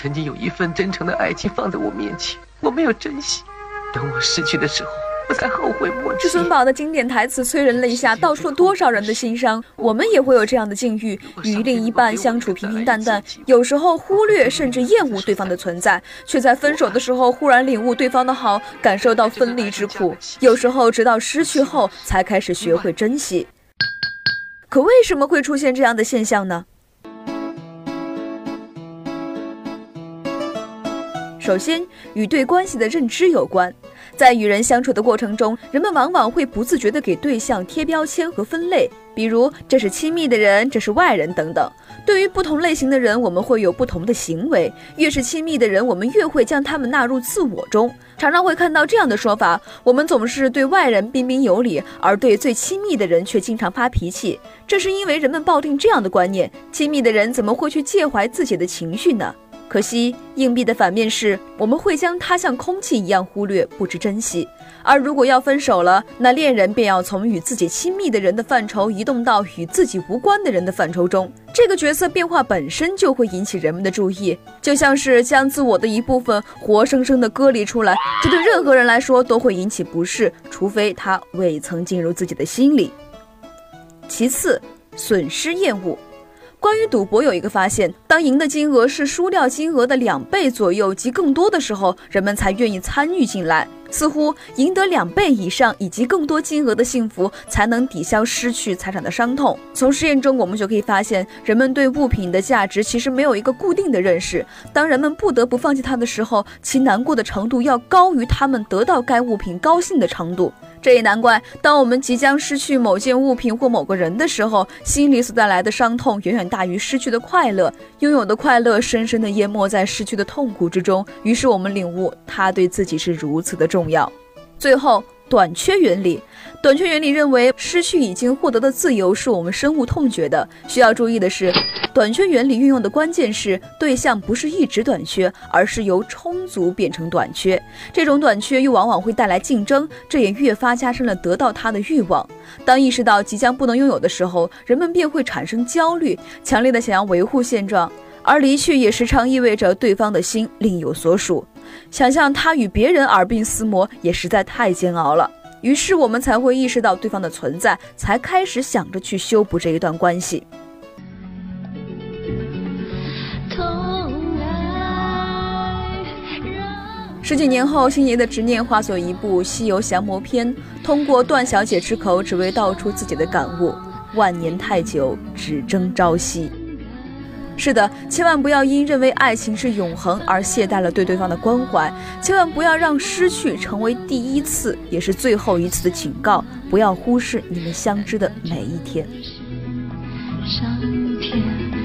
曾经有一份真诚的爱情放在我面前，我没有珍惜，等我失去的时候。我才后悔莫及。至尊宝的经典台词催人泪下，道出了多少人的心伤。我们也会有这样的境遇，与另一半相处平平淡淡，有时候忽略甚至厌恶对方的存在，却在分手的时候忽然领悟对方的好，感受到分离之苦。有时候直到失去后，才开始学会珍惜。可为什么会出现这样的现象呢？首先，与对关系的认知有关。在与人相处的过程中，人们往往会不自觉地给对象贴标签和分类，比如这是亲密的人，这是外人等等。对于不同类型的人，我们会有不同的行为。越是亲密的人，我们越会将他们纳入自我中。常常会看到这样的说法：我们总是对外人彬彬有礼，而对最亲密的人却经常发脾气。这是因为人们抱定这样的观念：亲密的人怎么会去介怀自己的情绪呢？可惜，硬币的反面是，我们会将它像空气一样忽略，不知珍惜。而如果要分手了，那恋人便要从与自己亲密的人的范畴移动到与自己无关的人的范畴中。这个角色变化本身就会引起人们的注意，就像是将自我的一部分活生生的割离出来，这对任何人来说都会引起不适，除非他未曾进入自己的心里。其次，损失厌恶。关于赌博，有一个发现：当赢的金额是输掉金额的两倍左右及更多的时候，人们才愿意参与进来。似乎赢得两倍以上以及更多金额的幸福，才能抵消失去财产的伤痛。从实验中，我们就可以发现，人们对物品的价值其实没有一个固定的认识。当人们不得不放弃它的时候，其难过的程度要高于他们得到该物品高兴的程度。这也难怪，当我们即将失去某件物品或某个人的时候，心里所带来的伤痛远远大于失去的快乐。拥有的快乐深深的淹没在失去的痛苦之中，于是我们领悟，它对自己是如此的重要。最后。短缺原理，短缺原理认为，失去已经获得的自由是我们深恶痛绝的。需要注意的是，短缺原理运用的关键是对象不是一直短缺，而是由充足变成短缺。这种短缺又往往会带来竞争，这也越发加深了得到它的欲望。当意识到即将不能拥有的时候，人们便会产生焦虑，强烈的想要维护现状。而离去也时常意味着对方的心另有所属，想象他与别人耳鬓厮磨也实在太煎熬了。于是我们才会意识到对方的存在，才开始想着去修补这一段关系。十几年后，星爷的执念化作一部《西游降魔篇》，通过段小姐之口，只为道出自己的感悟：万年太久，只争朝夕。是的，千万不要因认为爱情是永恒而懈怠了对对方的关怀，千万不要让失去成为第一次，也是最后一次的警告。不要忽视你们相知的每一天。上天